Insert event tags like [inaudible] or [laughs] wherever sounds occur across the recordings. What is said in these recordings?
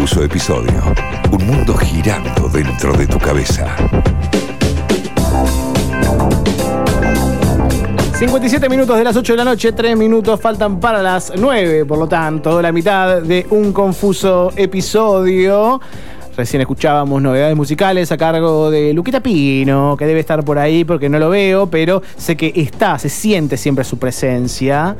confuso episodio. Un mundo girando dentro de tu cabeza. 57 minutos de las 8 de la noche, 3 minutos faltan para las 9, por lo tanto, la mitad de un confuso episodio. Recién escuchábamos novedades musicales a cargo de Luquita Pino, que debe estar por ahí porque no lo veo, pero sé que está, se siente siempre su presencia.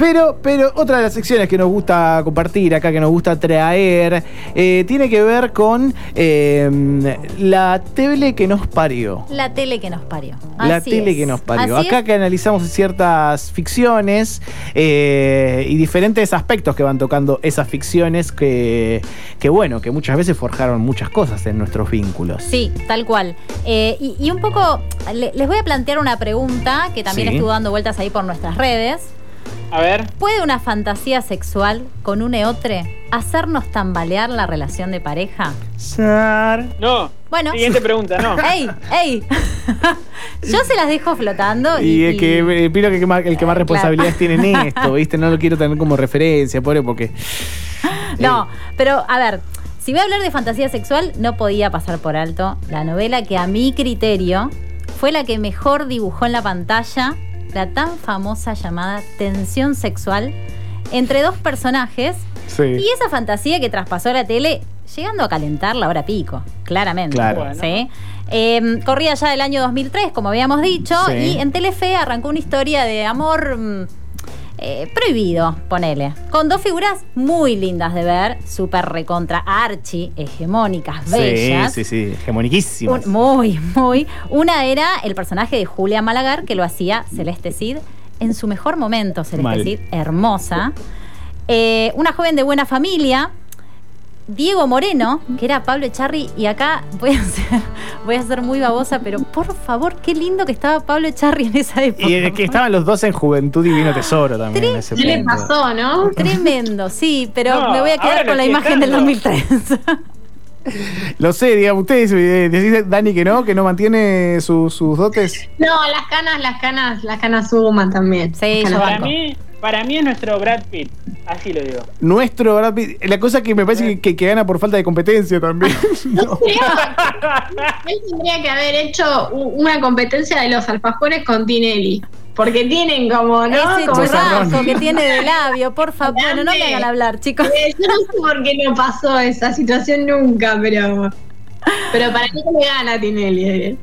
Pero, pero otra de las secciones que nos gusta compartir acá, que nos gusta traer, eh, tiene que ver con eh, la tele que nos parió. La tele que nos parió. La tele es. que nos parió. Así Acá es. que analizamos ciertas ficciones eh, y diferentes aspectos que van tocando esas ficciones que, que, bueno, que muchas veces forjaron muchas cosas en nuestros vínculos. Sí, tal cual. Eh, y, y un poco, le- les voy a plantear una pregunta que también Sí. estuvo dando vueltas ahí por nuestras redes. A ver. ¿Puede una fantasía sexual con un eotre hacernos tambalear la relación de pareja? No. Bueno. Siguiente pregunta, no. [laughs] ¡Ey! ¡Ey! [laughs] Yo se las dejo flotando. Y Y, es que eh, Pino que, que más- el que más Eh, responsabilidades claro. tiene en [laughs] esto, ¿viste? No lo quiero tener como referencia, pobre, porque. No, pero a ver, si voy a hablar de fantasía sexual, no podía pasar por alto la novela que a mi criterio fue la que mejor dibujó en la pantalla la tan famosa llamada tensión sexual entre dos personajes Sí. y esa fantasía que traspasó la tele llegando a calentar la hora pico, claramente. Claro. Bueno. ¿sí? Eh, corría ya el año 2003, como habíamos dicho, Sí. y en Telefe arrancó una historia de amor mm, eh, prohibido, ponele. Con dos figuras muy lindas de ver, súper recontra archi, hegemónicas, bellas. Sí, sí, sí, hegemoniquísimas. Un- muy, muy. Una era el personaje de Julia Malagar, que lo hacía Celeste Cid en su mejor momento, Celeste Mal. Cid, hermosa. Eh, una joven de buena familia, Diego Moreno, que era Pablo Echarri, y acá voy a ser, [laughs] voy a ser muy babosa, pero por favor, qué lindo que estaba Pablo Echarri en esa época. Y es que estaban los dos en Juventud Divino Tesoro también. en ese ¿Qué le pasó, no? Tremendo, sí, pero No, me voy a quedar con la imagen del dando. 2003. [laughs] Lo sé, digamos, ustedes eh, decís, Dani, que no, que no mantiene su- sus dotes. No, las canas, las canas, las canas suman también. Sí, yo banco. mí, para mí es nuestro Brad Pitt. Así lo digo. Nuestro Brad Pitt- La cosa que me parece que, que- que gana por falta de competencia también. [laughs] [laughs] No. Él tendría que haber hecho una competencia de los alfajores con Tinelli. Porque tienen como, ¿no? Ese Como churrasco que tiene de labio, por favor. Bueno, no me hagan hablar, chicos. Eh, Yo no sé por qué no pasó esa situación nunca, pero. Pero para mí le gana Tinelli. eh.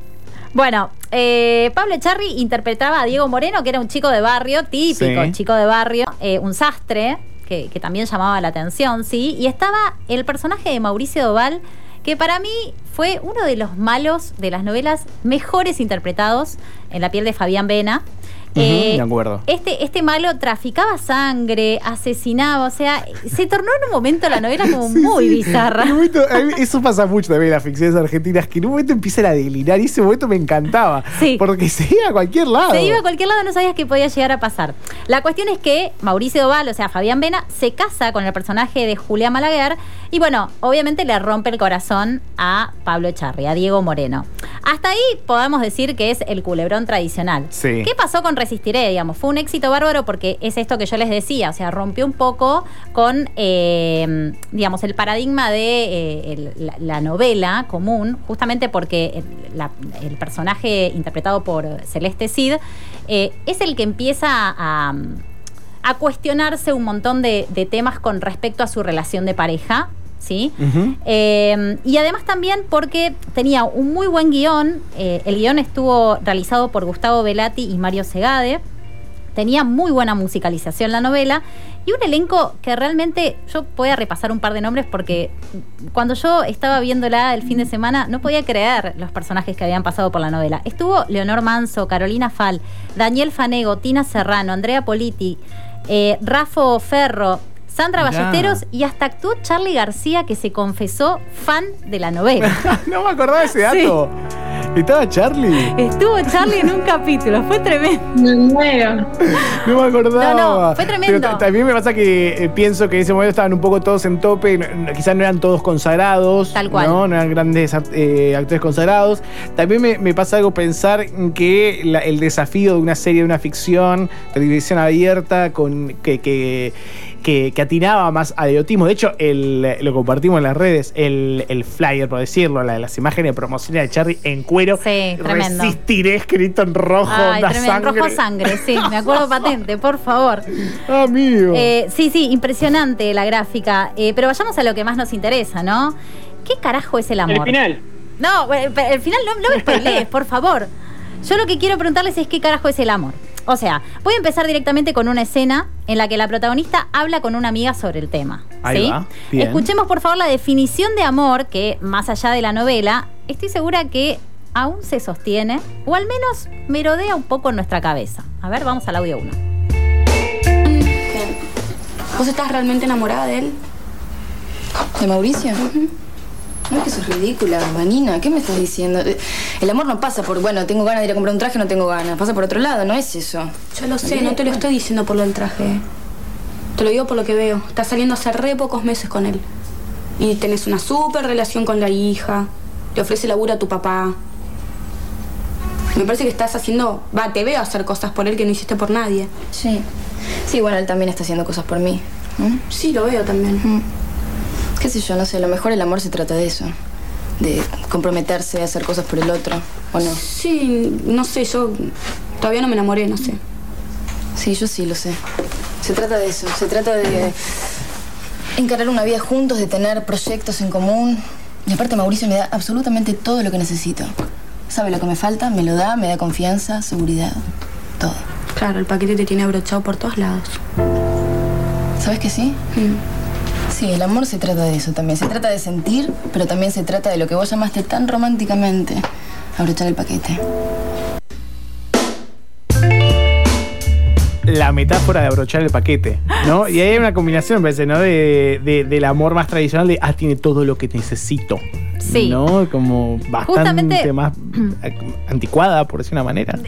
Bueno, eh, Pablo Echarri interpretaba a Diego Moreno, que era un chico de barrio, típico Sí. chico de barrio, eh, un sastre, que, que también llamaba la atención, sí. Y estaba el personaje de Mauricio Doval, que para mí fue uno de los malos de las novelas mejores interpretados en la piel de Fabián Vena. Eh, de acuerdo. Este, este malo traficaba sangre, asesinaba, o sea, se tornó en un momento la novela como [laughs] muy bizarra. En un momento- eso pasa mucho también en las ficciones argentinas, que en un momento empiezan a delirar y ese momento me encantaba. Sí. Porque se iba a cualquier lado. Se iba a cualquier lado, no sabías qué podía llegar a pasar. La cuestión es que Mauricio Doval, o sea, Fabián Vena, se casa con el personaje de Julia Malaguer y bueno, obviamente le rompe el corazón a Pablo Echarri, a Diego Moreno. Hasta ahí podemos decir que es el culebrón tradicional. Sí. ¿Qué pasó con Resistiré? Digamos, fue un éxito bárbaro porque es esto que yo les decía, o sea, rompió un poco con, eh, digamos, el paradigma de eh, el- la, la novela común, justamente porque el, la- el personaje interpretado por Celeste Cid eh, es el que empieza a, a cuestionarse un montón de, de temas con respecto a su relación de pareja. ¿Sí? Eh, y además también porque tenía un muy buen guion. eh, el guion estuvo realizado por Gustavo Velati y Mario Segade. Tenía muy buena musicalización la novela y un elenco que realmente yo voy a repasar un par de nombres porque cuando yo estaba viéndola el fin de semana no podía creer los personajes que habían pasado por la novela. Estuvo Leonor Manso, Carolina Fal, Daniel Fanego, Tina Serrano, Andrea Politi, eh, Rafo Ferro, Sandra Mirá. Ballesteros y hasta actuó Charlie García que se confesó fan de la novela. [laughs] no me acordaba de ese dato. Estaba Charlie. Estuvo Charlie en un capítulo, fue tremendo. Me muero. No me acordaba. No, no, fue tremendo. Pero también me pasa que eh, pienso que en ese momento estaban un poco todos en tope. quizás no eran todos consagrados. Tal cual. No, no eran grandes eh, actores consagrados. También me, me pasa algo pensar en que la- el desafío de una serie, de una ficción, televisión abierta, con que. que que, que atinaba más al erotismo. De hecho, el, lo compartimos en las redes, el, el flyer, por decirlo, la- las imágenes promocionales de Cherry en cuero. Sí, tremendo. Resistiré escrito en rojo, Ay, tremendo. sangre. Rojo sangre, sí, me acuerdo [laughs] patente, por favor. Amigo. Eh, sí, sí, impresionante la gráfica. Eh, pero vayamos a lo que más nos interesa, ¿no? ¿Qué carajo es el amor? El final. No, el final no, no me spoilees, por favor. Yo lo que quiero preguntarles es qué carajo es el amor. O sea, voy a empezar directamente con una escena en la que la protagonista habla con una amiga sobre el tema. Ahí ¿sí? va, bien. Escuchemos por favor la definición de amor que, más allá de la novela, estoy segura que aún se sostiene, o al menos merodea un poco en nuestra cabeza. A ver, vamos al audio 1. ¿Vos estás realmente enamorada de él? ¿De Mauricio? No, es que eso es ridícula, Vanina. ¿Qué me estás diciendo? Eh, El amor no pasa por, bueno, tengo ganas de ir a comprar un traje, no tengo ganas. Pasa por otro lado, no es eso. Yo lo sé, no te lo estoy diciendo por lo del traje. Te lo digo por lo que veo. Estás saliendo hace re pocos meses con él. Y tenés una súper relación con la hija. Le ofrece laburo a tu papá. Me parece que estás haciendo... Va, te veo hacer cosas por él que no hiciste por nadie. Sí. Sí, bueno, él también está haciendo cosas por mí. ¿Mm? Sí, lo veo también. Qué sé yo, no sé, a lo mejor el amor se trata de eso. De comprometerse hacer cosas por el otro, ¿o no? Sí, no sé, yo todavía no me enamoré, no sé. Sí, yo sí lo sé. Se trata de eso, se trata de encarar una vida juntos, de tener proyectos en común. Y aparte Mauricio me da absolutamente todo lo que necesito. Sabe lo que me falta, me lo da, me da confianza, seguridad, todo. Claro, el paquete te tiene abrochado por todos lados. ¿Sabes que sí? Sí, el amor se trata de eso también. Se trata de sentir, pero también se trata de lo que vos llamaste tan románticamente abrochar el paquete. la metáfora de abrochar el paquete, ¿no? Y ahí hay una combinación, me parece, ¿no? De, de- del amor más tradicional de, ah, tiene todo lo que necesito. Sí. ¿No? Como bastante Justamente- más [clears throat] eh, anticuada, por decir una manera.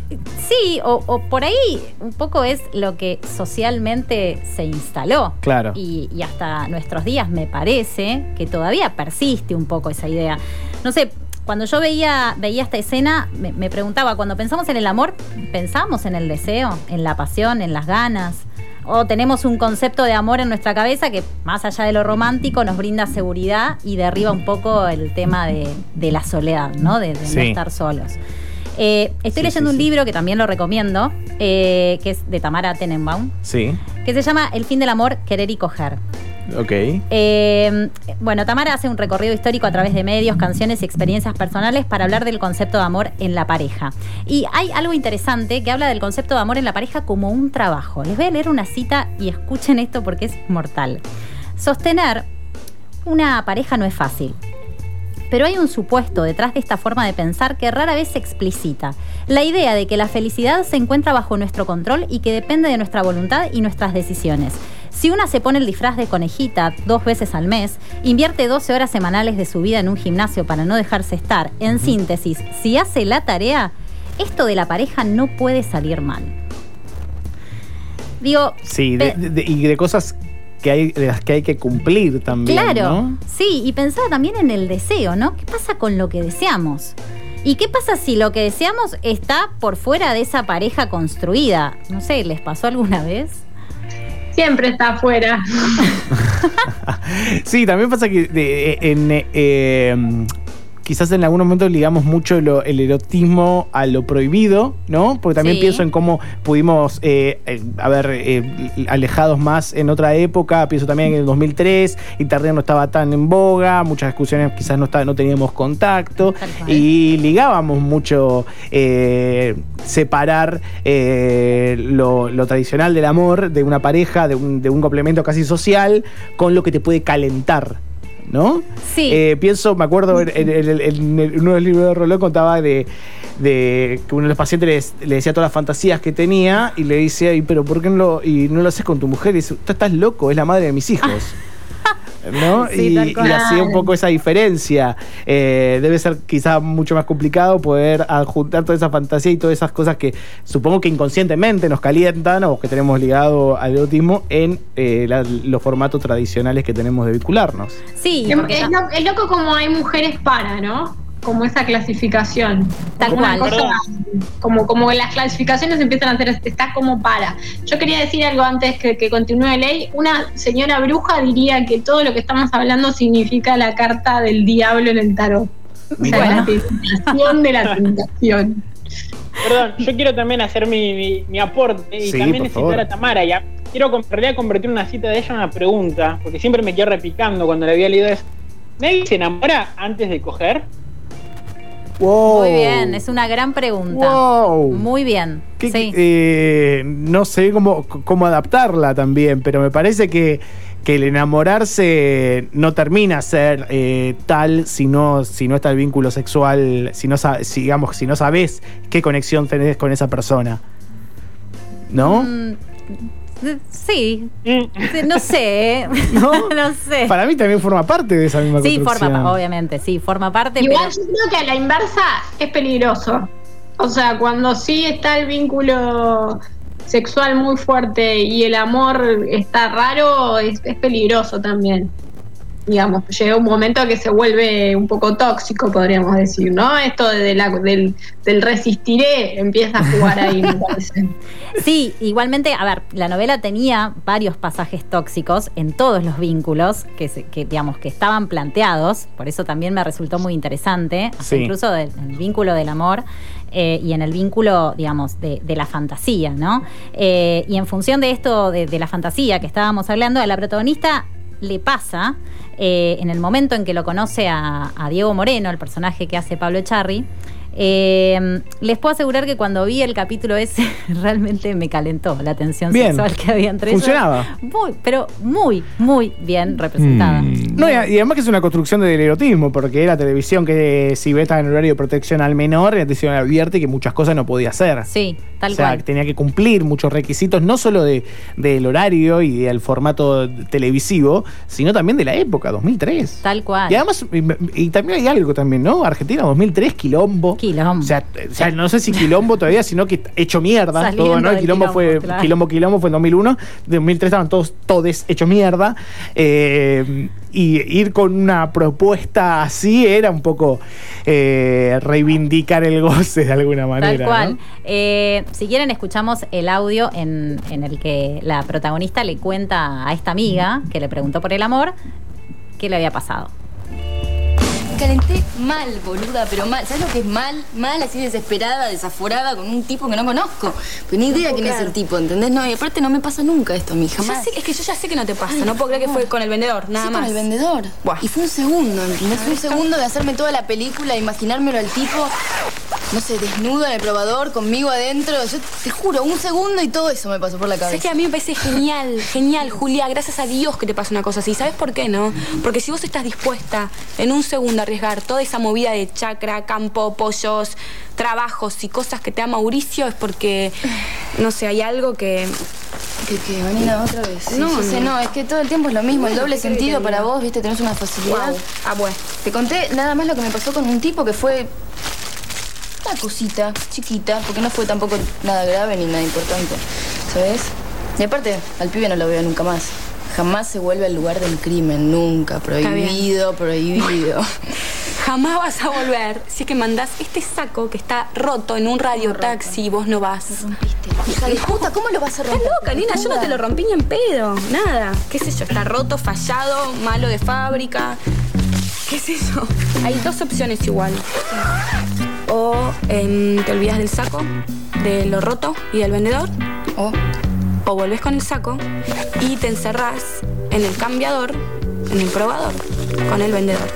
Sí, o, o por ahí un poco es lo que socialmente se instaló. Claro. Y, y hasta nuestros días me parece que todavía persiste un poco esa idea. No sé, cuando yo veía, veía esta escena, me, me preguntaba, cuando pensamos en el amor, ¿pensamos en el deseo, en la pasión, en las ganas? ¿O tenemos un concepto de amor en nuestra cabeza que, más allá de lo romántico, nos brinda seguridad y derriba un poco el tema de, de la soledad, ¿no? De, de no estar solos. Eh, estoy Sí, leyendo sí, un libro que también lo recomiendo, eh, que es de Tamara Tenenbaum, Sí, que se llama El fin del amor, querer y coger. Ok. Eh, bueno, Tamara hace un recorrido histórico a través de medios, canciones y experiencias personales para hablar del concepto de amor en la pareja. Y hay algo interesante que habla del concepto de amor en la pareja como un trabajo. Les voy a leer una cita y escuchen esto porque es mortal. Sostener una pareja no es fácil. Pero hay un supuesto detrás de esta forma de pensar que rara vez se explicita. La idea de que la felicidad se encuentra bajo nuestro control y que depende de nuestra voluntad y nuestras decisiones. Si una se pone el disfraz de conejita dos veces al mes, invierte 12 horas semanales de su vida en un gimnasio para no dejarse estar, en síntesis, si hace la tarea, esto de la pareja no puede salir mal. Digo, Sí, de- y de cosas que hay, de las que hay que cumplir también. Claro, ¿no? sí, y pensaba también en el deseo, ¿no? ¿Qué pasa con lo que deseamos? ¿Y qué pasa si lo que deseamos está por fuera de esa pareja construida? No sé, ¿les pasó alguna vez? Siempre está afuera. [laughs] Sí, también pasa que en, eh, quizás en algún momento ligamos mucho lo- el erotismo a lo prohibido, ¿no? Porque también Sí. pienso en cómo pudimos eh, eh, haber eh, alejados más en otra época. Pienso también en el 2003, Internet no estaba tan en boga, muchas discusiones quizás no, está- no teníamos contacto y ligábamos mucho separar lo, lo tradicional del amor de una pareja, de un, de un complemento casi social, con lo que te puede calentar. ¿No? Sí. Eh, pienso, me acuerdo, en, en- en- en- en uno de los libros de Rolón contaba de, de que uno de los pacientes le, decía todas las fantasías que tenía y le dice, "Ay, pero ¿por qué no lo, y no lo haces con tu mujer? Y dice, tú estás loco, es la madre de mis hijos. [laughs] ¿No? Sí, y, y hacía un poco esa diferencia. Eh, debe ser quizá mucho más complicado poder adjuntar toda esa fantasía y todas esas cosas que supongo que inconscientemente nos calientan o que tenemos ligado al erotismo en eh, la- los formatos tradicionales que tenemos de vincularnos. Sí, Es, porque es lo- es loco como hay mujeres para, ¿no? Como esa clasificación. Tal Una cual. cosa, como, como las clasificaciones empiezan a hacer, estás como para. Yo quería decir algo antes que, que continúe ley. Una señora bruja diría que todo lo que estamos hablando significa la carta del diablo en el tarot. O sea, la tentación de la [laughs] tentación. Perdón, yo quiero también hacer mi, mi- mi aporte y Sí, también favor. a Tamara. Ya. Quiero en realidad convertir una cita de ella en una pregunta, porque siempre me quedo repicando cuando le había leído eso. ¿Nadie se enamora antes de coger? Wow. Muy bien, es una gran pregunta. Wow. Muy bien. ¿Qué- sí. eh, no sé cómo, cómo adaptarla también, pero me parece que, que el enamorarse no termina a ser eh, tal si no, si no está el vínculo sexual, si no, si, digamos, si no sabes qué conexión tenés con esa persona. ¿No? Mm, sí, Mm. Sí, no sé, ¿eh? [laughs] ¿No? [laughs] no sé. Para mí también forma parte de esa misma Sí, construcción. forma, obviamente, sí, forma parte. Igual pero- yo creo que a la inversa es peligroso. O sea, cuando sí está el vínculo sexual muy fuerte y el amor está raro, es, es peligroso también. Digamos, llega un momento que se vuelve un poco tóxico, podríamos decir, ¿no? Esto de la- del, del resistiré empieza a jugar ahí, me parece. [laughs] Sí, igualmente, a ver, la novela tenía varios pasajes tóxicos en todos los vínculos que, se- que, digamos, que estaban planteados, por eso también me resultó muy interesante, Sí. incluso del el vínculo del amor eh, y en el vínculo, digamos, de, de la fantasía, ¿no? Eh, y en función de esto, de, de la fantasía que estábamos hablando, a la protagonista le pasa eh, en el momento en que lo conoce a, a Diego Moreno, el personaje que hace Pablo Echarri. Eh, les puedo asegurar que cuando vi el capítulo ese [laughs] realmente me calentó la tensión Bien. sexual que había entre ellos. Funcionaba. Muy, pero muy, muy bien representada. Mm. No, y, además que es una construcción del erotismo, porque era televisión que si ve estaba en horario de protección al menor, era televisión abierta y que muchas cosas no podía hacer. Sí, tal o sea, cual. que tenía que cumplir muchos requisitos, no solo de, del horario y del formato televisivo, sino también de la época, 2003. Tal cual. Y además, y, y también hay algo también, ¿no? Argentina 2003, quilombo. Quilombo. O sea, o sea, no sé si quilombo todavía, sino que hecho mierda Saliendo todo, ¿no? El quilombo, quilombo, fue, claro. quilombo, quilombo fue en 2001, de 2003 estaban todos, todes hecho mierda. eh, y ir con una propuesta así era un poco eh, reivindicar el goce de alguna manera. Tal cual. ¿no? Eh, si quieren, escuchamos el audio en, en el que la protagonista le cuenta a esta amiga que le preguntó por el amor qué le había pasado. Calenté mal, boluda, pero mal. ¿Sabes lo que es mal? Mal, así desesperada, desaforada, con un tipo que no conozco. Pues ni idea quién es el tipo, ¿entendés? No, y aparte no me pasa nunca esto a mí, Ya jamás. sé- es que yo ya sé que no te pasa, no puedo creer que fue con el vendedor, nada Sí, más. con el vendedor. Buah. Y fue un segundo, ¿entendés? Fue un segundo de hacerme toda la película, imaginármelo al tipo, no sé, desnudo en el probador, conmigo adentro. Yo te juro, un segundo y todo eso me pasó por la Sabes cabeza. que a mí me parece genial, [laughs] genial, Julia. Gracias a Dios que te pasa una cosa así. ¿Sabes por qué no? Porque si vos estás dispuesta en un segundo a arriesgar toda esa movida de chacra, campo, pollos, trabajos y cosas que te da Mauricio, es porque, no sé, hay algo que. ¿Qué, qué, Vanina, otra vez? Sí, No, yo sé, no. no, es que todo el tiempo es lo mismo, el doble ¿qué crees sentido que para vos, viste, tenés una facilidad. Wow. Ah, bueno. Te conté nada más lo que me pasó con un tipo que fue una cosita chiquita, porque no fue tampoco nada grave ni nada importante, ¿sabes? Y aparte, al pibe no lo veo nunca más. Jamás se vuelve al lugar del crimen, nunca. Prohibido, prohibido. [laughs] Jamás vas a volver si es que mandás este saco que está roto en un radiotaxi y vos no vas. Rompiste. Hija de puta, ¿cómo lo vas a Estás romper? loca, nena, yo no te lo rompí ni en pedo. Nada. ¿Qué sé yo? Está roto, fallado, malo de fábrica. ¿Qué sé yo? Hay dos opciones igual. O em, te olvidas del saco, de lo roto y del vendedor. Oh, O volvés con el saco y te encerrás en el cambiador, en el probador, con el vendedor.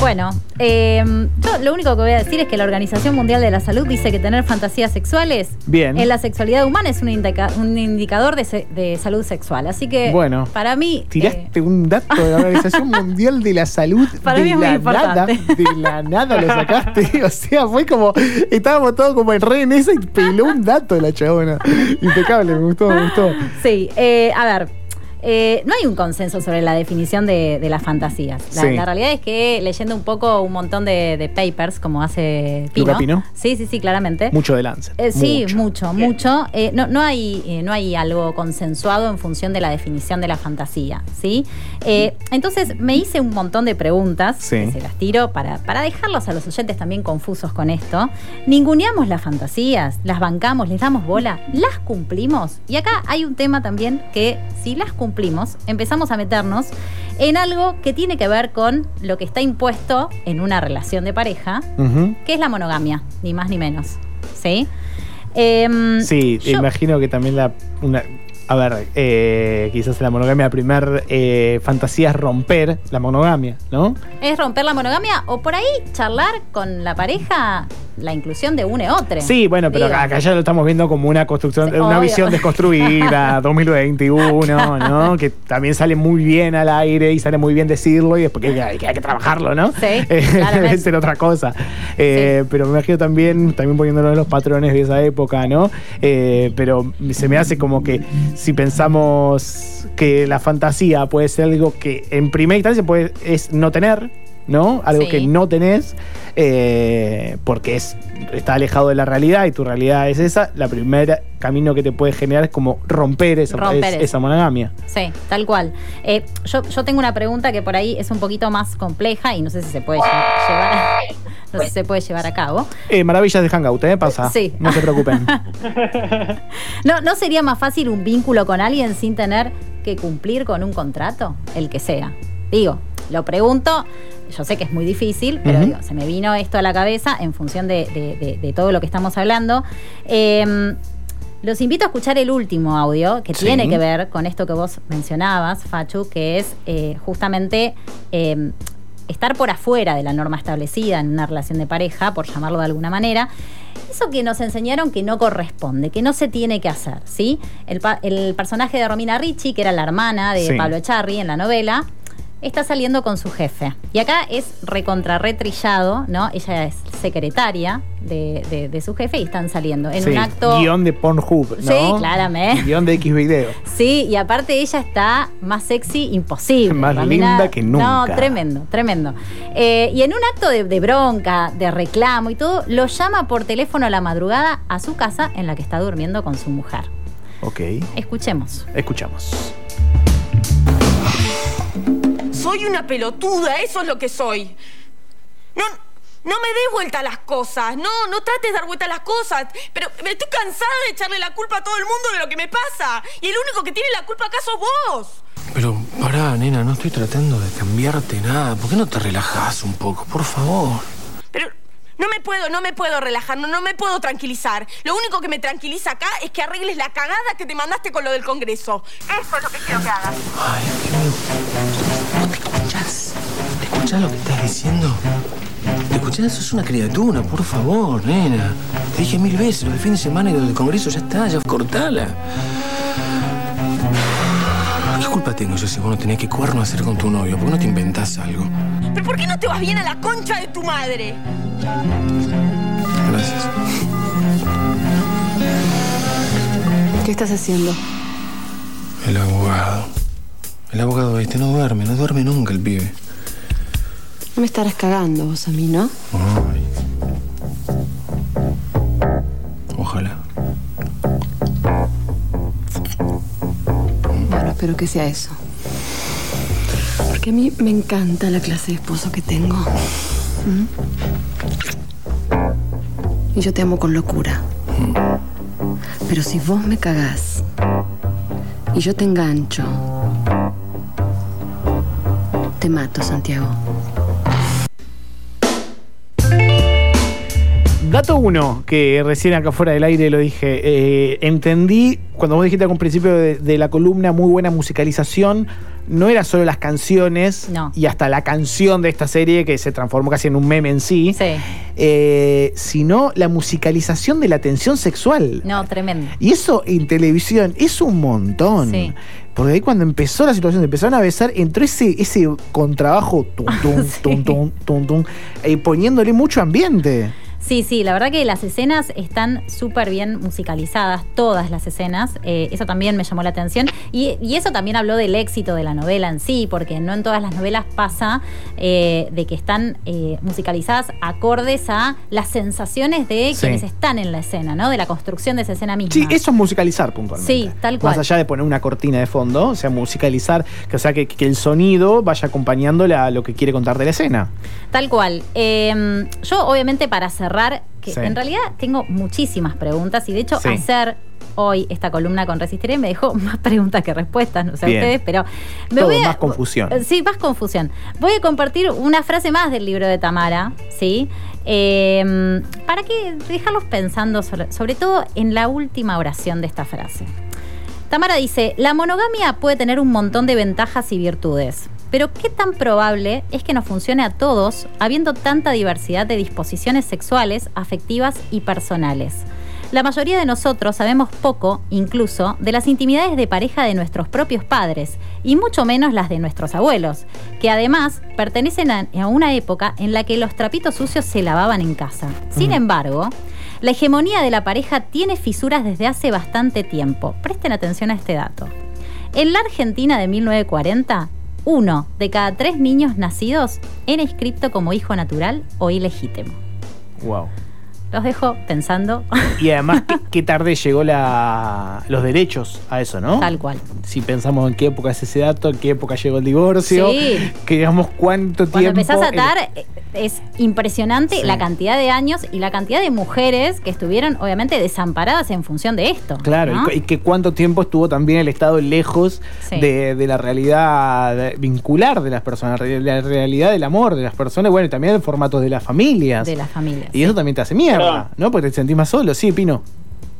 Bueno, eh, yo lo único que voy a decir es que la Organización Mundial de la Salud dice que tener fantasías sexuales Bien. en la sexualidad humana es un, indica- un indicador de, se- de salud sexual. Así que, Bueno, para mí. Tiraste eh, un dato de la Organización Mundial de la Salud. [laughs] Para de mí es muy la importante. Nada, de la nada lo sacaste. [laughs] O sea, fue como. Estábamos todos como en re en esa y peló un dato la chabona. Impecable, me gustó, me gustó. Sí, eh, a ver. Eh, no hay un consenso sobre la definición de, de las fantasías. La, Sí. la realidad es que leyendo un poco un montón de, de papers, como hace Pino. Pino. Sí, sí, sí, claramente. Mucho de Lancet. Eh, sí, mucho. mucho, mucho. Eh, no, no, hay, eh, no hay algo consensuado en función de la definición de la fantasía, ¿sí? Eh, entonces me hice un montón de preguntas, Sí. que se las tiro para, para dejarlos a los oyentes también confusos con esto. Ninguneamos las fantasías, las bancamos, les damos bola, las cumplimos. Y acá hay un tema también que si las cumplimos, empezamos a meternos en algo que tiene que ver con lo que está impuesto en una relación de pareja, que es la monogamia, ni más ni menos. ¿Sí? Em, Sí, yo- imagino que también la. Una, a ver, eh, quizás la monogamia, la primer eh, fantasía es romper la monogamia, ¿no? es romper la monogamia o por ahí charlar con la pareja la inclusión de un y otro. Sí, bueno, pero Digo. acá, ya lo estamos viendo como una construcción, Sí, una obvio. visión desconstruida, [laughs] 2021, ¿no? Que también sale muy bien al aire y sale muy bien decirlo y después que hay, que hay que trabajarlo, ¿no? Sí, [laughs] Eh. Debe ser otra cosa. Eh, Pero me imagino también, también poniéndolo en los patrones de esa época, ¿no? Eh, pero se me hace como que si pensamos que la fantasía puede ser algo que en primera instancia puede, es no tener, ¿no? Algo Sí. que no tenés, eh, porque es, está alejado de la realidad y tu realidad es esa, la primera camino que te puede generar es como romper esa, Romper es- eso. esa monogamia. Sí, tal cual. Eh, yo, yo tengo una pregunta que por ahí es un poquito más compleja y no sé si se puede lle- llevar a, [laughs] no sé si se puede llevar a cabo. Eh, maravillas de Hangout, ¿eh? Pasa. Sí. No se preocupen. [laughs] ¿No, ¿No sería más fácil un vínculo con alguien sin tener que cumplir con un contrato? El que sea. Digo, lo pregunto, yo sé que es muy difícil, pero digo, se me vino esto a la cabeza en función de, de- de- de todo lo que estamos hablando. Eh, los invito a escuchar el último audio que Sí. tiene que ver con esto que vos mencionabas, Fachu, que es eh, justamente eh, estar por afuera de la norma establecida en una relación de pareja, por llamarlo de alguna manera. Eso que nos enseñaron que no corresponde, que no se tiene que hacer, ¿sí? El, pa- el personaje de Romina Ricci, que era la hermana de Sí. Pablo Echarri en la novela, está saliendo con su jefe. Y acá es recontra retrillado, ¿no? Ella es secretaria de, de- de su jefe y están saliendo en Sí, un acto... Guión de Pornhub, ¿no? Sí, claramente. Guión de X video. Sí, y aparte ella está más sexy imposible. Más linda que nunca. No, tremendo, tremendo. Eh, y en un acto de, de bronca, de reclamo y todo, lo llama por teléfono a la madrugada a su casa en la que está durmiendo con su mujer. Ok. Escuchemos. Escuchamos. Soy una pelotuda, eso es lo que soy. No, no me des vuelta a las cosas, no, no trates de dar vuelta a las cosas. Pero me estoy cansada de echarle la culpa a todo el mundo de lo que me pasa. Y el único que tiene la culpa acá sos vos. Pero pará, nena, no estoy tratando de cambiarte nada. ¿Por qué no te relajás un poco, por favor? Pero no me puedo, no me puedo relajar, no, no me puedo tranquilizar. Lo único que me tranquiliza acá es que arregles la cagada que te mandaste con lo del Congreso. Eso es lo que quiero que hagas. Ay, Dios mío. ¿No te escuchás? ¿Te escuchás lo que estás diciendo? ¿Te escuchás? Eso es una criatura, por favor, nena. Te dije mil veces, lo del fin de semana y lo del Congreso, ya está, ya cortala. ¿Qué culpa tengo yo si vos no tenés que cuerno hacer con tu novio? ¿Por qué no te inventás algo? ¿Pero por qué no te vas bien a la concha de tu madre? Gracias. ¿Qué estás haciendo? El abogado. El abogado este no duerme, no duerme nunca el pibe. No me estarás cagando vos a mí, ¿no? Ay. Ojalá. Bueno, espero que sea eso. Porque a mí me encanta la clase de esposo que tengo. ¿Mm? Y yo te amo con locura. Pero si vos me cagás y yo te engancho, te mato, Santiago. Dato uno, que recién acá fuera del aire lo dije. eh, entendí, cuando vos dijiste al principio de, de la columna, muy buena musicalización. No era solo las canciones No. y hasta la canción de esta serie que se transformó casi en un meme en sí, Sí. eh, sino la musicalización de la tensión sexual. No, tremendo. Y eso en televisión es un montón. Sí. Porque ahí cuando empezó la situación, empezaron a besar, entró ese, ese contrabajo, tum, tum, [laughs] tum, tum, tum, tum, eh, poniéndole mucho ambiente. Sí, sí, la verdad que las escenas están súper bien musicalizadas, todas las escenas. Eh, eso también me llamó la atención. Y, y eso también habló del éxito de la novela en sí, porque no en todas las novelas pasa eh, de que están eh, musicalizadas acordes a las sensaciones de Sí. quienes están en la escena, ¿no? De la construcción de esa escena misma. Sí, eso es musicalizar puntualmente. Sí, tal cual. Más allá de poner una cortina de fondo, o sea, musicalizar, que, o sea, que, que el sonido vaya acompañándole a lo que quiere contar de la escena. Tal cual. Yo, obviamente, para cerrar, que Sí. en realidad tengo muchísimas preguntas y de hecho Sí. hacer hoy esta columna con Resistiré me dejó [laughs] más preguntas que respuestas, no sé Bien. ustedes, pero me Todo voy a- más confusión. Sí, más confusión. Voy a compartir una frase más del libro de Tamara, ¿sí? Eh, para que dejarlos pensando sobre, sobre todo en la última oración de esta frase. Tamara dice, la monogamia puede tener un montón de ventajas y virtudes, pero ¿qué tan probable es que nos funcione a todos habiendo tanta diversidad de disposiciones sexuales, afectivas y personales? La mayoría de nosotros sabemos poco, incluso, de las intimidades de pareja de nuestros propios padres, y mucho menos las de nuestros abuelos, que además pertenecen a, una época en la que los trapitos sucios se lavaban en casa. Sin embargo, la hegemonía de la pareja tiene fisuras desde hace bastante tiempo. Presten atención a este dato. En la Argentina de 1940, uno de cada tres niños nacidos era inscripto como hijo natural o ilegítimo. Wow. Los dejo pensando Y además, [laughs] qué, qué tarde llegó la, los derechos a eso, ¿no? tal cual. Si pensamos en qué época es ese dato, en qué época llegó el divorcio, Sí. que digamos cuánto Cuando tiempo. empezás a atar, eh, es impresionante Sí. la cantidad de años y la cantidad de mujeres que estuvieron, obviamente, desamparadas en función de esto. Claro, ¿no? y, y que cuánto tiempo estuvo también el Estado lejos Sí. de, de la realidad vincular de las personas, de la realidad del amor de las personas, bueno, y también el formato de las familias. de las familias. y eso también te hace mierda, Perdón. ¿no? Porque te sentís más solo, sí, Pino.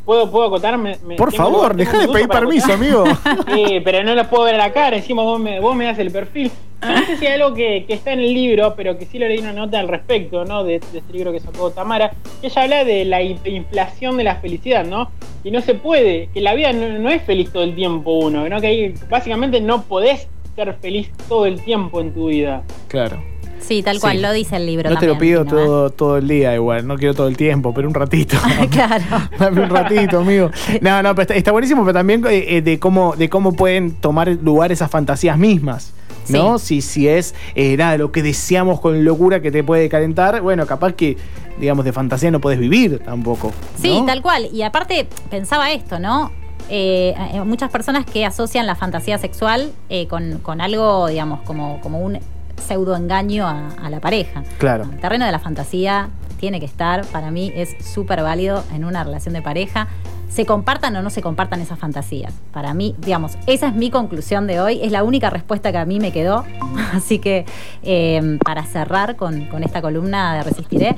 ¿Puedo, puedo acotarme? Me- Por favor, deja de pedir permiso, amigo. [laughs] Sí, pero no lo puedo ver a la cara, encima vos me, vos me das el perfil. No sé si hay algo que, que está en el libro, pero que sí le leí una nota al respecto, ¿no? De, de este libro que sacó Tamara, que ella habla de la inflación de la felicidad, ¿no? Y no se puede, que la vida no, no es feliz todo el tiempo uno, ¿no? Que ahí básicamente no podés ser feliz todo el tiempo en tu vida. Claro. Sí, tal cual, Sí. lo dice el libro No te también. lo pido todo, todo el día igual, no quiero todo el tiempo, pero un ratito. [laughs] claro. [laughs] Dame un ratito, amigo. [laughs] No, no, pero está, está buenísimo, pero también eh, eh, de cómo, de cómo pueden tomar lugar esas fantasías mismas. ¿No? Si, si es eh, nada, lo que deseamos con locura que te puede calentar, bueno, capaz que, digamos, de fantasía no puedes vivir tampoco. Sí, tal cual. Y aparte, pensaba esto, ¿no? Eh, eh, muchas personas que asocian la fantasía sexual eh, con, con algo, digamos, como, como un pseudo engaño a, a la pareja. Claro. El terreno de la fantasía tiene que estar, para mí es súper válido en una relación de pareja. Se compartan o no se compartan esas fantasías. Para mí, digamos, esa es mi conclusión de hoy. Es la única respuesta que a mí me quedó. [laughs] Así que eh, para cerrar con, con esta columna de Resistiré,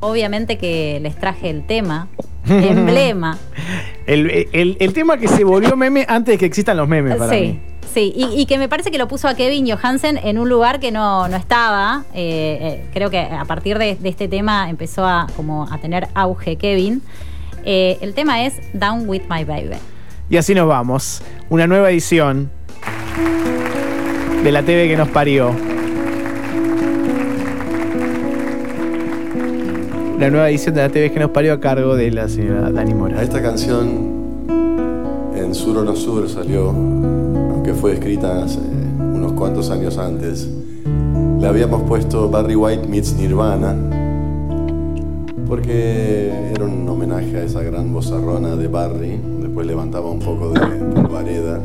obviamente que les traje el tema, [laughs] emblema. El, el- el tema que se volvió meme antes de que existan los memes para sí, mí. Sí. Y, y que me parece que lo puso a Kevin Johansen en un lugar que no, no estaba. Eh, eh, creo que a partir de, de este tema empezó a, como a tener auge Kevin. Eh, el tema es Down with My Baby. Y así nos vamos. Una nueva edición de la TV que nos parió. La nueva edición de la TV que nos parió a cargo de la señora Dani Mora. Esta canción en Sur o no Sur salió, aunque fue escrita hace unos cuantos años antes. Le habíamos puesto Barry White meets Nirvana, porque era un homenaje a esa gran vozarrona de Barry. Después levantaba un poco de polvareda.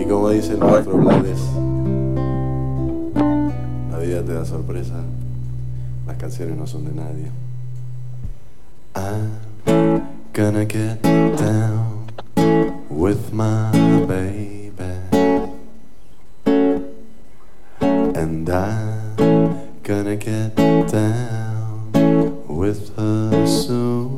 Y como dice el maestro Blades, la vida te da sorpresa. Las canciones no son de nadie. I'm gonna get down with my baby. And I'm gonna get down with her soon.